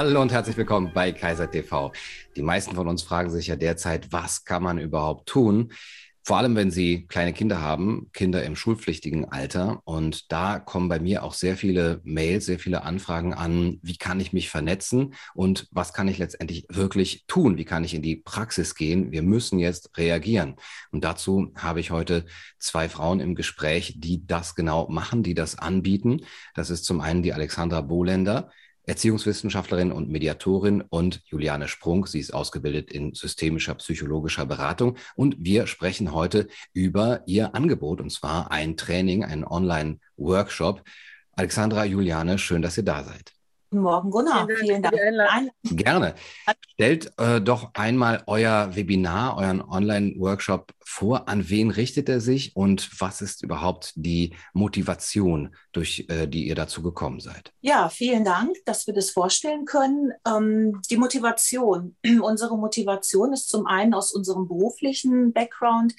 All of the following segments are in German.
Hallo und herzlich willkommen bei Kaiser TV. Die meisten von uns fragen sich ja derzeit, was kann man überhaupt tun? Vor allem, wenn sie kleine Kinder haben, Kinder im schulpflichtigen Alter. Und da kommen bei mir auch sehr viele Mails, sehr viele Anfragen an, wie kann ich mich vernetzen und was kann ich letztendlich wirklich tun? Wie kann ich in die Praxis gehen? Wir müssen jetzt reagieren. Und dazu habe ich heute zwei Frauen im Gespräch, die das genau machen, die das anbieten. Das ist zum einen die Alexandra Bohlender. Erziehungswissenschaftlerin und Mediatorin und Juliane Sprung. Sie ist ausgebildet in systemischer psychologischer Beratung. Und wir sprechen heute über ihr Angebot, und zwar ein Training, einen Online-Workshop. Alexandra, Juliane, schön, dass ihr da seid. Guten Morgen, Gunnar. Vielen Dank. Vielen Dank. Gerne. Stellt äh, doch einmal euer Webinar, euren Online-Workshop vor. An wen richtet er sich und was ist überhaupt die Motivation, durch äh, die ihr dazu gekommen seid? Ja, vielen Dank, dass wir das vorstellen können. Ähm, die Motivation. Unsere Motivation ist zum einen aus unserem beruflichen Background.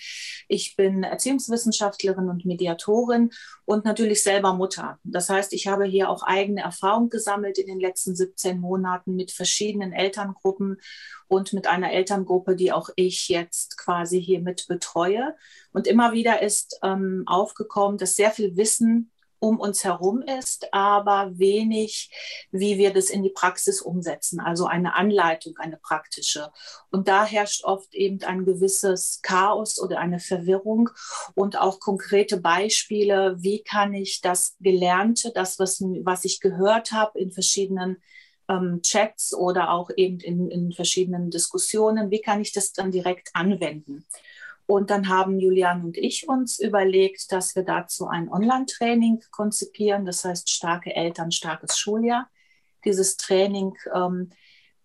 Ich bin Erziehungswissenschaftlerin und Mediatorin und natürlich selber Mutter. Das heißt, ich habe hier auch eigene Erfahrung gesammelt in den letzten 17 Monaten mit verschiedenen Elterngruppen und mit einer Elterngruppe, die auch ich jetzt quasi hier mit betreue. Und immer wieder ist ähm, aufgekommen, dass sehr viel Wissen um uns herum ist, aber wenig, wie wir das in die Praxis umsetzen, also eine Anleitung, eine praktische. Und da herrscht oft eben ein gewisses Chaos oder eine Verwirrung und auch konkrete Beispiele, wie kann ich das Gelernte, das, was, was ich gehört habe in verschiedenen ähm, Chats oder auch eben in, in verschiedenen Diskussionen, wie kann ich das dann direkt anwenden? Und dann haben Julian und ich uns überlegt, dass wir dazu ein Online-Training konzipieren, das heißt starke Eltern, starkes Schuljahr. Dieses Training ähm,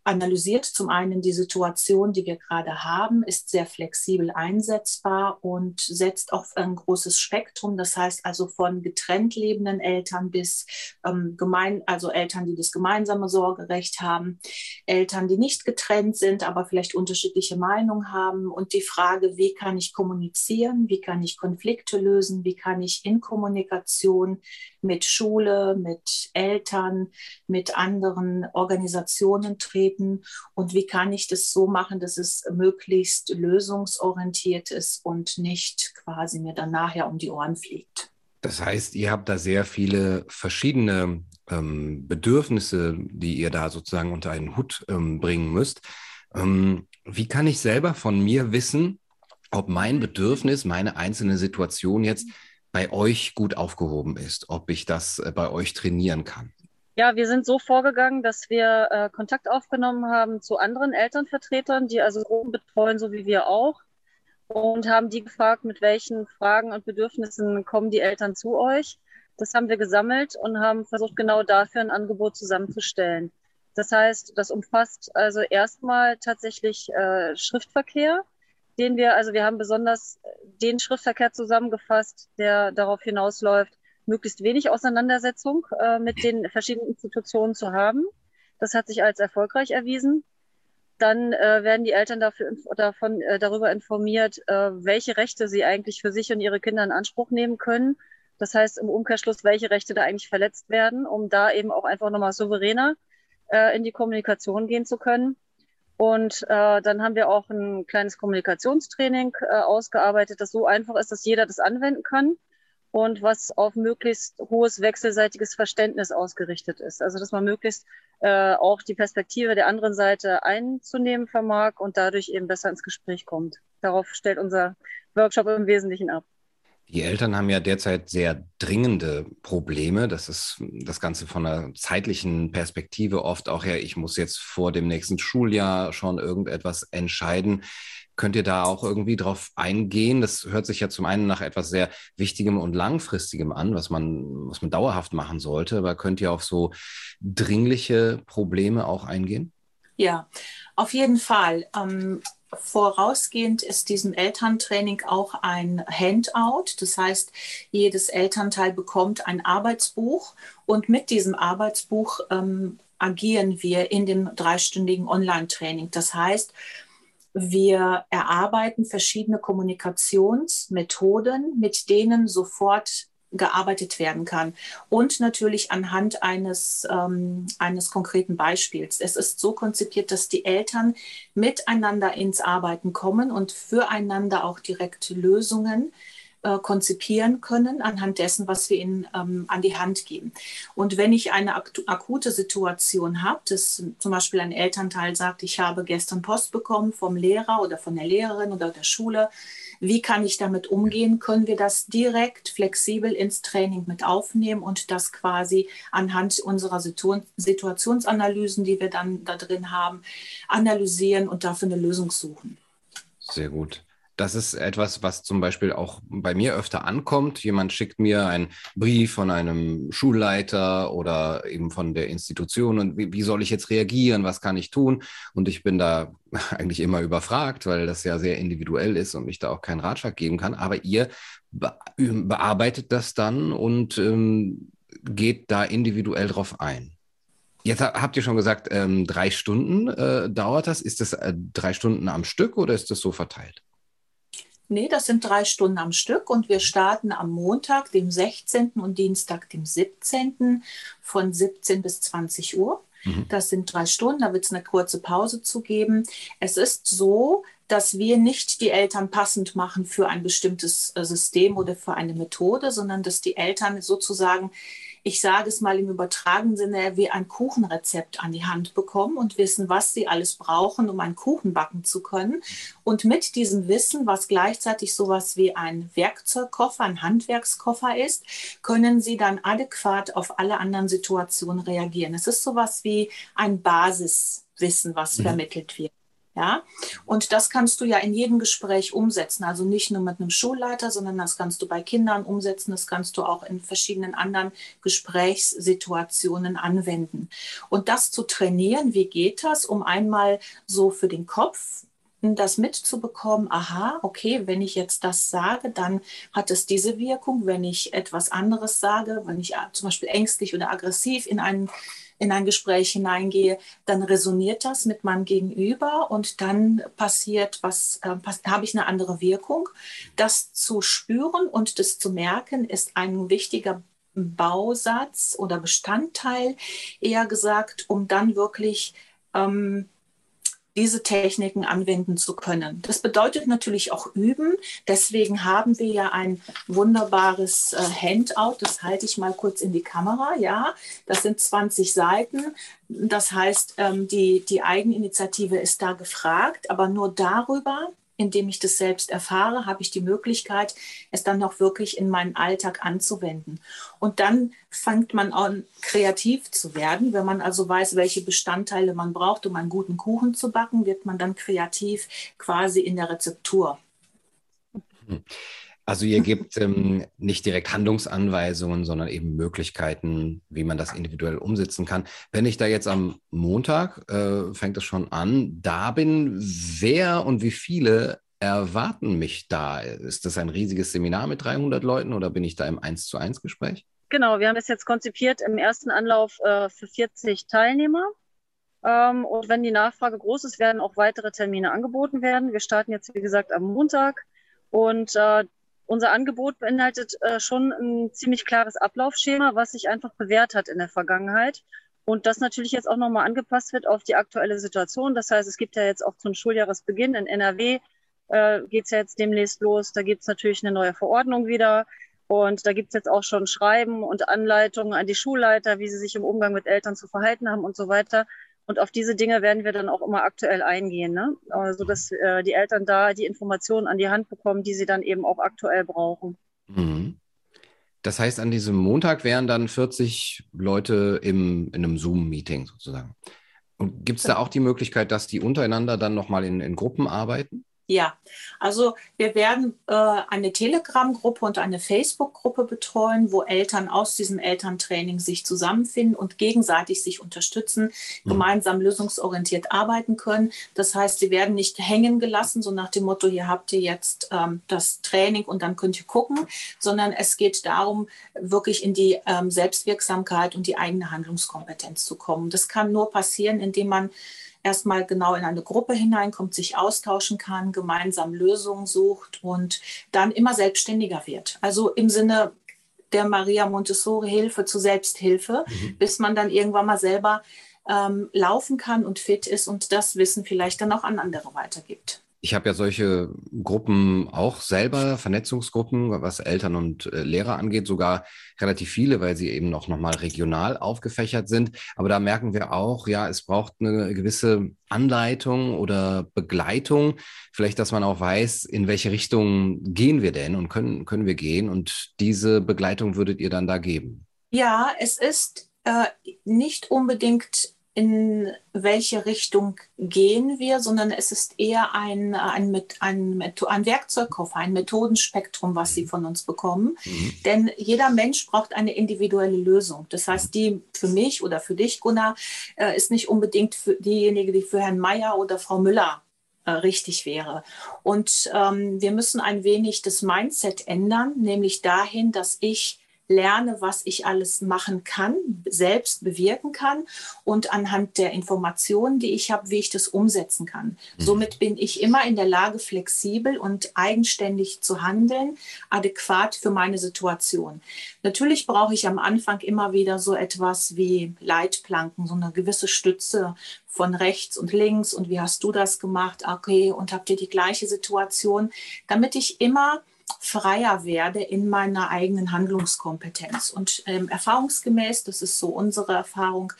analysiert zum einen die Situation, die wir gerade haben, ist sehr flexibel einsetzbar und setzt auf ein großes Spektrum. Das heißt also von getrennt lebenden Eltern bis ähm, gemein, also Eltern, die das gemeinsame Sorgerecht haben, Eltern, die nicht getrennt sind, aber vielleicht unterschiedliche Meinungen haben und die Frage, wie kann ich kommunizieren, wie kann ich Konflikte lösen, wie kann ich in Kommunikation mit Schule, mit Eltern, mit anderen Organisationen treten treten und wie kann ich das so machen, dass es möglichst lösungsorientiert ist und nicht quasi mir dann nachher um die Ohren fliegt. Das heißt, ihr habt da sehr viele verschiedene ähm, Bedürfnisse, die ihr da sozusagen unter einen Hut ähm, bringen müsst. Ähm, wie kann ich selber von mir wissen, ob mein Bedürfnis, meine einzelne Situation jetzt bei euch gut aufgehoben ist, ob ich das äh, bei euch trainieren kann? Ja, wir sind so vorgegangen, dass wir äh, Kontakt aufgenommen haben zu anderen Elternvertretern, die also Gruppen betreuen, so wie wir auch, und haben die gefragt, mit welchen Fragen und Bedürfnissen kommen die Eltern zu euch. Das haben wir gesammelt und haben versucht, genau dafür ein Angebot zusammenzustellen. Das heißt, das umfasst also erstmal tatsächlich äh, Schriftverkehr, den wir, also wir haben besonders den Schriftverkehr zusammengefasst, der darauf hinausläuft, möglichst wenig Auseinandersetzung äh, mit den verschiedenen Institutionen zu haben. Das hat sich als erfolgreich erwiesen. Dann äh, werden die Eltern dafür, davon, äh, darüber informiert, äh, welche Rechte sie eigentlich für sich und ihre Kinder in Anspruch nehmen können. Das heißt im Umkehrschluss, welche Rechte da eigentlich verletzt werden, um da eben auch einfach nochmal souveräner äh, in die Kommunikation gehen zu können. Und äh, dann haben wir auch ein kleines Kommunikationstraining äh, ausgearbeitet, das so einfach ist, dass jeder das anwenden kann und was auf möglichst hohes wechselseitiges Verständnis ausgerichtet ist. Also dass man möglichst äh, auch die Perspektive der anderen Seite einzunehmen vermag und dadurch eben besser ins Gespräch kommt. Darauf stellt unser Workshop im Wesentlichen ab. Die Eltern haben ja derzeit sehr dringende Probleme. Das ist das Ganze von einer zeitlichen Perspektive oft auch her. Ich muss jetzt vor dem nächsten Schuljahr schon irgendetwas entscheiden. Könnt ihr da auch irgendwie drauf eingehen? Das hört sich ja zum einen nach etwas sehr Wichtigem und Langfristigem an, was man, was man dauerhaft machen sollte. Aber könnt ihr auf so dringliche Probleme auch eingehen? Ja, auf jeden Fall. Ähm, vorausgehend ist diesem Elterntraining auch ein Handout. Das heißt, jedes Elternteil bekommt ein Arbeitsbuch und mit diesem Arbeitsbuch ähm, agieren wir in dem dreistündigen Online-Training. Das heißt, wir erarbeiten verschiedene Kommunikationsmethoden, mit denen sofort gearbeitet werden kann. Und natürlich anhand eines, ähm, eines konkreten Beispiels. Es ist so konzipiert, dass die Eltern miteinander ins Arbeiten kommen und füreinander auch direkt Lösungen äh, konzipieren können anhand dessen, was wir ihnen ähm, an die Hand geben. Und wenn ich eine akute Situation habe, dass zum Beispiel ein Elternteil sagt, ich habe gestern Post bekommen vom Lehrer oder von der Lehrerin oder der Schule, wie kann ich damit umgehen? Können wir das direkt flexibel ins Training mit aufnehmen und das quasi anhand unserer Situationsanalysen, die wir dann da drin haben, analysieren und dafür eine Lösung suchen? Sehr gut. Das ist etwas, was zum Beispiel auch bei mir öfter ankommt. Jemand schickt mir einen Brief von einem Schulleiter oder eben von der Institution und wie, wie, soll ich jetzt reagieren? Was kann ich tun? Und ich bin da eigentlich immer überfragt, weil das ja sehr individuell ist und ich da auch keinen Ratschlag geben kann. Aber ihr bearbeitet das dann und ähm, geht da individuell drauf ein. Jetzt habt ihr schon gesagt, ähm, drei Stunden äh, dauert das. Ist das äh, drei Stunden am Stück oder ist das so verteilt? Nee, das sind drei Stunden am Stück und wir starten am Montag, dem 16. und Dienstag, dem 17. von 17 bis 20 Uhr. Mhm. Das sind drei Stunden, da wird es eine kurze Pause zu geben. Es ist so, dass wir nicht die Eltern passend machen für ein bestimmtes äh, System oder für eine Methode, sondern dass die Eltern sozusagen ich sage es mal im übertragenen Sinne, wie ein Kuchenrezept an die Hand bekommen und wissen, was sie alles brauchen, um einen Kuchen backen zu können. Und mit diesem Wissen, was gleichzeitig sowas wie ein Werkzeugkoffer, ein Handwerkskoffer ist, können sie dann adäquat auf alle anderen Situationen reagieren. Es ist sowas wie ein Basiswissen, was mhm. vermittelt wird. Ja, und das kannst du ja in jedem Gespräch umsetzen. Also nicht nur mit einem Schulleiter, sondern das kannst du bei Kindern umsetzen. Das kannst du auch in verschiedenen anderen Gesprächssituationen anwenden. Und das zu trainieren, wie geht das, um einmal so für den Kopf das mitzubekommen, aha, okay, wenn ich jetzt das sage, dann hat es diese Wirkung. Wenn ich etwas anderes sage, wenn ich zum Beispiel ängstlich oder aggressiv in einen in ein Gespräch hineingehe, dann resoniert das mit meinem Gegenüber und dann passiert was, äh, habe ich eine andere Wirkung. Das zu spüren und das zu merken ist ein wichtiger Bausatz oder Bestandteil, eher gesagt, um dann wirklich ähm, diese Techniken anwenden zu können. Das bedeutet natürlich auch üben. Deswegen haben wir ja ein wunderbares äh, Handout. Das halte ich mal kurz in die Kamera. Ja, das sind 20 Seiten. Das heißt, ähm, die, die Eigeninitiative ist da gefragt, aber nur darüber indem ich das selbst erfahre, habe ich die Möglichkeit, es dann auch wirklich in meinen Alltag anzuwenden. Und dann fängt man an, kreativ zu werden. Wenn man also weiß, welche Bestandteile man braucht, um einen guten Kuchen zu backen, wird man dann kreativ quasi in der Rezeptur. Hm. Also ihr gebt ähm, nicht direkt Handlungsanweisungen, sondern eben Möglichkeiten, wie man das individuell umsetzen kann. Wenn ich da jetzt am Montag, äh, fängt es schon an, da bin, wer und wie viele erwarten mich da? Ist das ein riesiges Seminar mit 300 Leuten oder bin ich da im 1 zu 1 Gespräch? Genau, wir haben es jetzt konzipiert im ersten Anlauf äh, für 40 Teilnehmer. Ähm, und wenn die Nachfrage groß ist, werden auch weitere Termine angeboten werden. Wir starten jetzt, wie gesagt, am Montag. Und äh, unser Angebot beinhaltet äh, schon ein ziemlich klares Ablaufschema, was sich einfach bewährt hat in der Vergangenheit. Und das natürlich jetzt auch nochmal angepasst wird auf die aktuelle Situation. Das heißt, es gibt ja jetzt auch zum Schuljahresbeginn in NRW, äh, geht ja jetzt demnächst los. Da gibt es natürlich eine neue Verordnung wieder. Und da gibt es jetzt auch schon Schreiben und Anleitungen an die Schulleiter, wie sie sich im Umgang mit Eltern zu verhalten haben und so weiter. Und auf diese Dinge werden wir dann auch immer aktuell eingehen, ne? also dass äh, die Eltern da die Informationen an die Hand bekommen, die sie dann eben auch aktuell brauchen. Mhm. Das heißt, an diesem Montag wären dann 40 Leute im, in einem Zoom-Meeting sozusagen. Und gibt es da auch die Möglichkeit, dass die untereinander dann nochmal in, in Gruppen arbeiten? Ja, also wir werden äh, eine Telegram-Gruppe und eine Facebook-Gruppe betreuen, wo Eltern aus diesem Elterntraining sich zusammenfinden und gegenseitig sich unterstützen, mhm. gemeinsam lösungsorientiert arbeiten können. Das heißt, sie werden nicht hängen gelassen, so nach dem Motto, hier habt ihr jetzt ähm, das Training und dann könnt ihr gucken, sondern es geht darum, wirklich in die ähm, Selbstwirksamkeit und die eigene Handlungskompetenz zu kommen. Das kann nur passieren, indem man erstmal genau in eine Gruppe hineinkommt, sich austauschen kann, gemeinsam Lösungen sucht und dann immer selbstständiger wird. Also im Sinne der Maria Montessori Hilfe zur Selbsthilfe, mhm. bis man dann irgendwann mal selber ähm, laufen kann und fit ist und das Wissen vielleicht dann auch an andere weitergibt. Ich habe ja solche Gruppen auch selber, Vernetzungsgruppen, was Eltern und äh, Lehrer angeht, sogar relativ viele, weil sie eben auch nochmal regional aufgefächert sind. Aber da merken wir auch, ja, es braucht eine gewisse Anleitung oder Begleitung. Vielleicht, dass man auch weiß, in welche Richtung gehen wir denn und können, können wir gehen. Und diese Begleitung würdet ihr dann da geben? Ja, es ist äh, nicht unbedingt in welche Richtung gehen wir, sondern es ist eher ein, ein, ein, ein Werkzeugkoffer, ein Methodenspektrum, was sie mhm. von uns bekommen. Mhm. Denn jeder Mensch braucht eine individuelle Lösung. Das heißt, die für mich oder für dich, Gunnar, äh, ist nicht unbedingt für diejenige, die für Herrn Mayer oder Frau Müller äh, richtig wäre. Und ähm, wir müssen ein wenig das Mindset ändern, nämlich dahin, dass ich lerne, was ich alles machen kann, selbst bewirken kann und anhand der Informationen, die ich habe, wie ich das umsetzen kann. Mhm. Somit bin ich immer in der Lage, flexibel und eigenständig zu handeln, adäquat für meine Situation. Natürlich brauche ich am Anfang immer wieder so etwas wie Leitplanken, so eine gewisse Stütze von rechts und links und wie hast du das gemacht? Okay, und habt ihr die gleiche Situation, damit ich immer freier werde in meiner eigenen Handlungskompetenz. Und ähm, erfahrungsgemäß, das ist so unsere Erfahrung,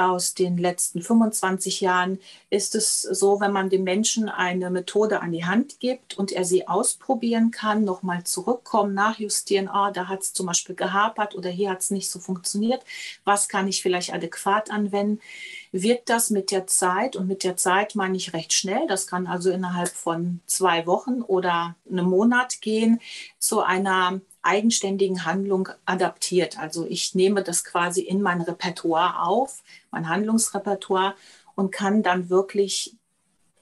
aus den letzten 25 Jahren ist es so, wenn man dem Menschen eine Methode an die Hand gibt und er sie ausprobieren kann, nochmal zurückkommen, nachjustieren, ah, da hat es zum Beispiel gehapert oder hier hat es nicht so funktioniert, was kann ich vielleicht adäquat anwenden, wird das mit der Zeit, und mit der Zeit meine ich recht schnell, das kann also innerhalb von zwei Wochen oder einem Monat gehen, zu einer eigenständigen Handlung adaptiert. Also ich nehme das quasi in mein Repertoire auf, mein Handlungsrepertoire und kann dann wirklich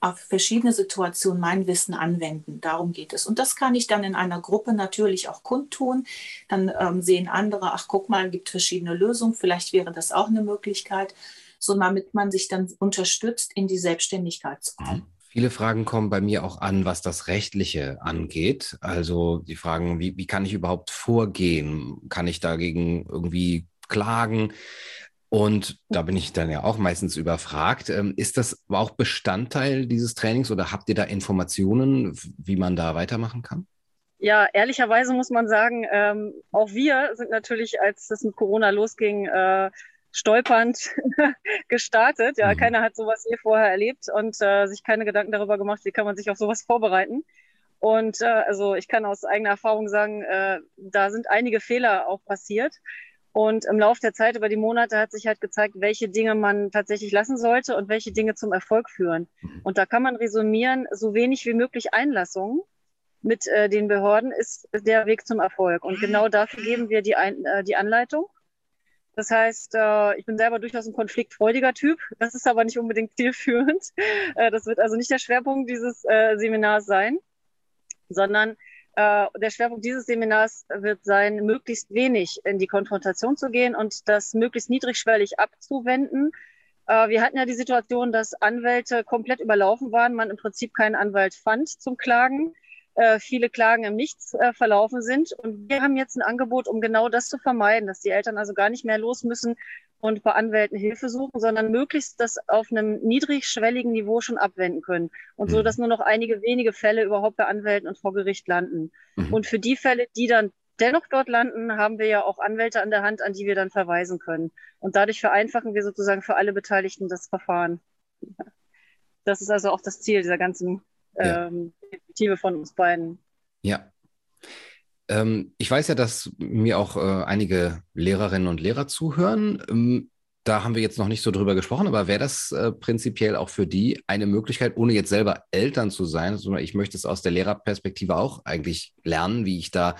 auf verschiedene Situationen mein Wissen anwenden. Darum geht es. Und das kann ich dann in einer Gruppe natürlich auch kundtun. Dann ähm, sehen andere, ach guck mal, gibt verschiedene Lösungen. Vielleicht wäre das auch eine Möglichkeit, so damit man sich dann unterstützt, in die Selbstständigkeit zu kommen. Viele Fragen kommen bei mir auch an, was das Rechtliche angeht. Also die Fragen, wie, wie kann ich überhaupt vorgehen? Kann ich dagegen irgendwie klagen? Und da bin ich dann ja auch meistens überfragt. Ähm, ist das auch Bestandteil dieses Trainings oder habt ihr da Informationen, wie man da weitermachen kann? Ja, ehrlicherweise muss man sagen, ähm, auch wir sind natürlich, als es mit Corona losging, äh, stolpernd gestartet. Ja, mhm. keiner hat sowas je vorher erlebt und äh, sich keine Gedanken darüber gemacht, wie kann man sich auf sowas vorbereiten. Und äh, also ich kann aus eigener Erfahrung sagen, äh, da sind einige Fehler auch passiert. Und im Laufe der Zeit, über die Monate, hat sich halt gezeigt, welche Dinge man tatsächlich lassen sollte und welche Dinge zum Erfolg führen. Mhm. Und da kann man resümieren, so wenig wie möglich Einlassungen mit äh, den Behörden ist der Weg zum Erfolg. Und genau dafür geben wir die, Ein äh, die Anleitung. Das heißt, äh, ich bin selber durchaus ein konfliktfreudiger Typ. Das ist aber nicht unbedingt zielführend. Äh, das wird also nicht der Schwerpunkt dieses äh, Seminars sein, sondern der Schwerpunkt dieses Seminars wird sein, möglichst wenig in die Konfrontation zu gehen und das möglichst niedrigschwellig abzuwenden. Wir hatten ja die Situation, dass Anwälte komplett überlaufen waren, man im Prinzip keinen Anwalt fand zum Klagen. Äh, viele Klagen im Nichts äh, verlaufen sind. Und wir haben jetzt ein Angebot, um genau das zu vermeiden, dass die Eltern also gar nicht mehr los müssen und bei Anwälten Hilfe suchen, sondern möglichst das auf einem niedrigschwelligen Niveau schon abwenden können. Und mhm. so, dass nur noch einige wenige Fälle überhaupt bei Anwälten und vor Gericht landen. Mhm. Und für die Fälle, die dann dennoch dort landen, haben wir ja auch Anwälte an der Hand, an die wir dann verweisen können. Und dadurch vereinfachen wir sozusagen für alle Beteiligten das Verfahren. Das ist also auch das Ziel dieser ganzen ähm, Perspektive von uns beiden. Ja. Ähm, ich weiß ja, dass mir auch äh, einige Lehrerinnen und Lehrer zuhören. Ähm, da haben wir jetzt noch nicht so drüber gesprochen, aber wäre das äh, prinzipiell auch für die eine Möglichkeit, ohne jetzt selber Eltern zu sein, sondern ich möchte es aus der Lehrerperspektive auch eigentlich lernen, wie ich da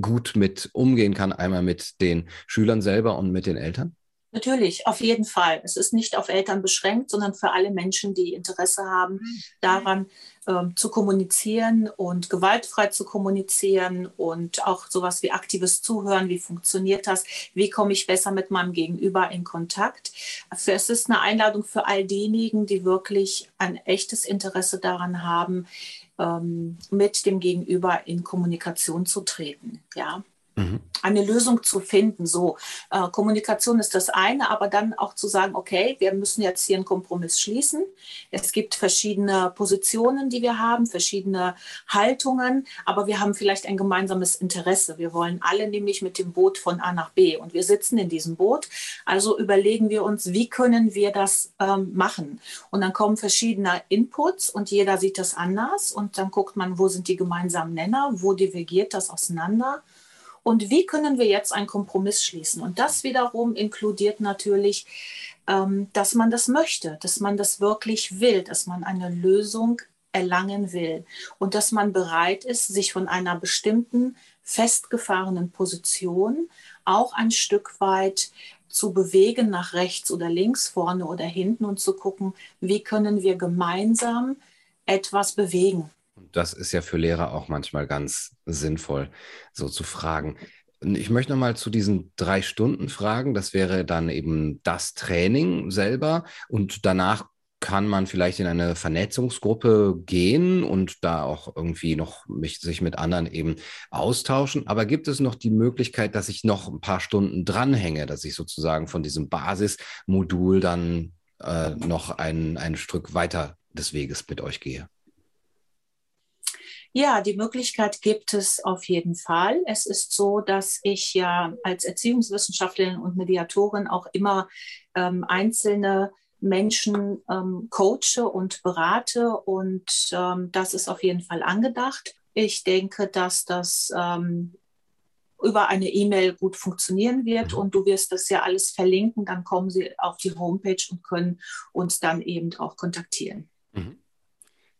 gut mit umgehen kann, einmal mit den Schülern selber und mit den Eltern? Natürlich, auf jeden Fall. Es ist nicht auf Eltern beschränkt, sondern für alle Menschen, die Interesse haben, mhm. daran ähm, zu kommunizieren und gewaltfrei zu kommunizieren und auch sowas wie aktives Zuhören. Wie funktioniert das? Wie komme ich besser mit meinem Gegenüber in Kontakt? Also es ist eine Einladung für all diejenigen, die wirklich ein echtes Interesse daran haben, ähm, mit dem Gegenüber in Kommunikation zu treten. Ja. Mhm. Eine Lösung zu finden. So, äh, Kommunikation ist das eine, aber dann auch zu sagen, okay, wir müssen jetzt hier einen Kompromiss schließen. Es gibt verschiedene Positionen, die wir haben, verschiedene Haltungen, aber wir haben vielleicht ein gemeinsames Interesse. Wir wollen alle nämlich mit dem Boot von A nach B und wir sitzen in diesem Boot. Also überlegen wir uns, wie können wir das ähm, machen? Und dann kommen verschiedene Inputs und jeder sieht das anders und dann guckt man, wo sind die gemeinsamen Nenner, wo divergiert das auseinander und wie können wir jetzt einen Kompromiss schließen? Und das wiederum inkludiert natürlich, ähm, dass man das möchte, dass man das wirklich will, dass man eine Lösung erlangen will und dass man bereit ist, sich von einer bestimmten festgefahrenen Position auch ein Stück weit zu bewegen nach rechts oder links, vorne oder hinten und zu gucken, wie können wir gemeinsam etwas bewegen das ist ja für Lehrer auch manchmal ganz sinnvoll, so zu fragen. Ich möchte nochmal zu diesen drei Stunden fragen. Das wäre dann eben das Training selber und danach kann man vielleicht in eine Vernetzungsgruppe gehen und da auch irgendwie noch mich, sich mit anderen eben austauschen. Aber gibt es noch die Möglichkeit, dass ich noch ein paar Stunden dranhänge, dass ich sozusagen von diesem Basismodul dann äh, noch ein, ein Stück weiter des Weges mit euch gehe? Ja, die Möglichkeit gibt es auf jeden Fall. Es ist so, dass ich ja als Erziehungswissenschaftlerin und Mediatorin auch immer ähm, einzelne Menschen ähm, coache und berate und ähm, das ist auf jeden Fall angedacht. Ich denke, dass das ähm, über eine E-Mail gut funktionieren wird mhm. und du wirst das ja alles verlinken, dann kommen sie auf die Homepage und können uns dann eben auch kontaktieren. Mhm.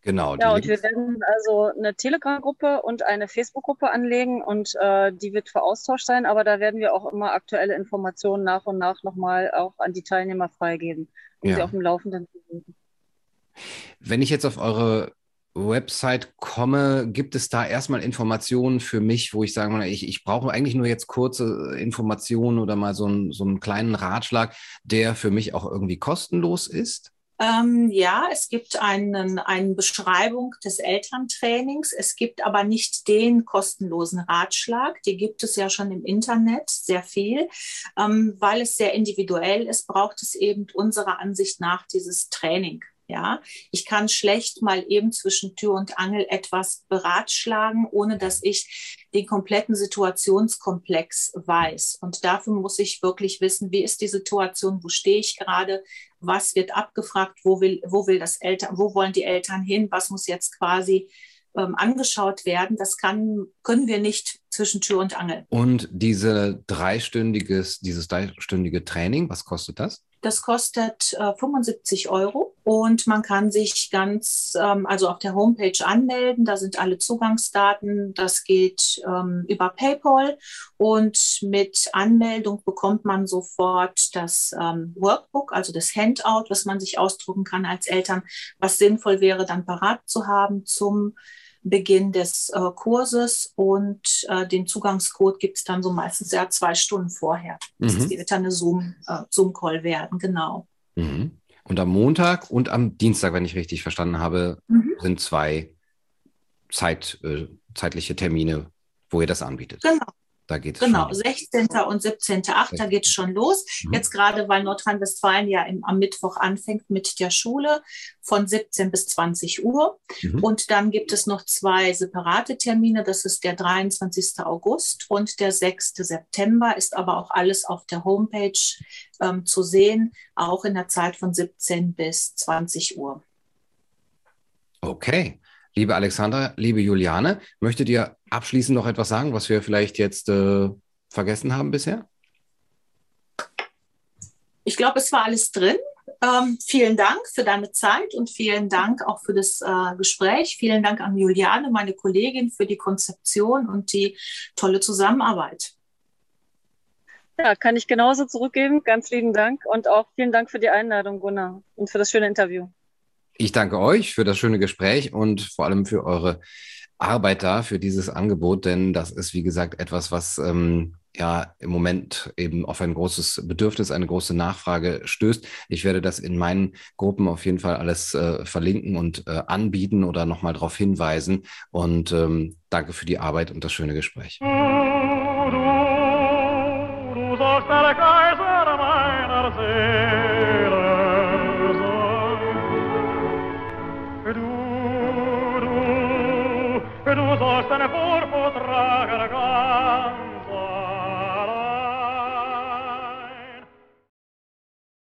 Genau. Ja, und wir werden also eine Telegram-Gruppe und eine Facebook-Gruppe anlegen und äh, die wird für Austausch sein, aber da werden wir auch immer aktuelle Informationen nach und nach nochmal auch an die Teilnehmer freigeben, um ja. sie auf dem Laufenden zu halten. Wenn ich jetzt auf eure Website komme, gibt es da erstmal Informationen für mich, wo ich sage, ich, ich brauche eigentlich nur jetzt kurze Informationen oder mal so, ein, so einen kleinen Ratschlag, der für mich auch irgendwie kostenlos ist? Ähm, ja, es gibt einen, eine Beschreibung des Elterntrainings. Es gibt aber nicht den kostenlosen Ratschlag. Die gibt es ja schon im Internet sehr viel. Ähm, weil es sehr individuell ist, braucht es eben unserer Ansicht nach dieses Training. Ja, ich kann schlecht mal eben zwischen Tür und Angel etwas beratschlagen, ohne dass ich den kompletten Situationskomplex weiß. Und dafür muss ich wirklich wissen, wie ist die Situation, wo stehe ich gerade, was wird abgefragt, wo will, wo will das Eltern, wo wollen die Eltern hin, was muss jetzt quasi ähm, angeschaut werden. Das kann, können wir nicht zwischen Tür und Angel. Und diese dreistündiges, dieses dreistündige Training, was kostet das? Das kostet äh, 75 Euro und man kann sich ganz, ähm, also auf der Homepage anmelden. Da sind alle Zugangsdaten. Das geht ähm, über PayPal und mit Anmeldung bekommt man sofort das ähm, Workbook, also das Handout, was man sich ausdrucken kann als Eltern, was sinnvoll wäre, dann parat zu haben zum Beginn des äh, Kurses und äh, den Zugangscode gibt es dann so meistens ja zwei Stunden vorher. Das mhm. wird dann eine Zoom, äh, Zoom-Call werden, genau. Mhm. Und am Montag und am Dienstag, wenn ich richtig verstanden habe, mhm. sind zwei Zeit, äh, zeitliche Termine, wo ihr das anbietet. Genau. Da geht es Genau, schon. 16. und 17.8. Da geht es schon los. Mhm. Jetzt gerade, weil Nordrhein-Westfalen ja im, am Mittwoch anfängt mit der Schule von 17 bis 20 Uhr. Mhm. Und dann gibt es noch zwei separate Termine. Das ist der 23. August und der 6. September. Ist aber auch alles auf der Homepage ähm, zu sehen, auch in der Zeit von 17 bis 20 Uhr. Okay. Liebe Alexandra, liebe Juliane, möchtet ihr abschließend noch etwas sagen, was wir vielleicht jetzt äh, vergessen haben bisher? Ich glaube, es war alles drin. Ähm, vielen Dank für deine Zeit und vielen Dank auch für das äh, Gespräch. Vielen Dank an Juliane, meine Kollegin, für die Konzeption und die tolle Zusammenarbeit. Ja, kann ich genauso zurückgeben. Ganz lieben Dank und auch vielen Dank für die Einladung, Gunnar, und für das schöne Interview. Ich danke euch für das schöne Gespräch und vor allem für eure Arbeit da, für dieses Angebot, denn das ist, wie gesagt, etwas, was ähm, ja im Moment eben auf ein großes Bedürfnis, eine große Nachfrage stößt. Ich werde das in meinen Gruppen auf jeden Fall alles äh, verlinken und äh, anbieten oder nochmal darauf hinweisen. Und ähm, danke für die Arbeit und das schöne Gespräch.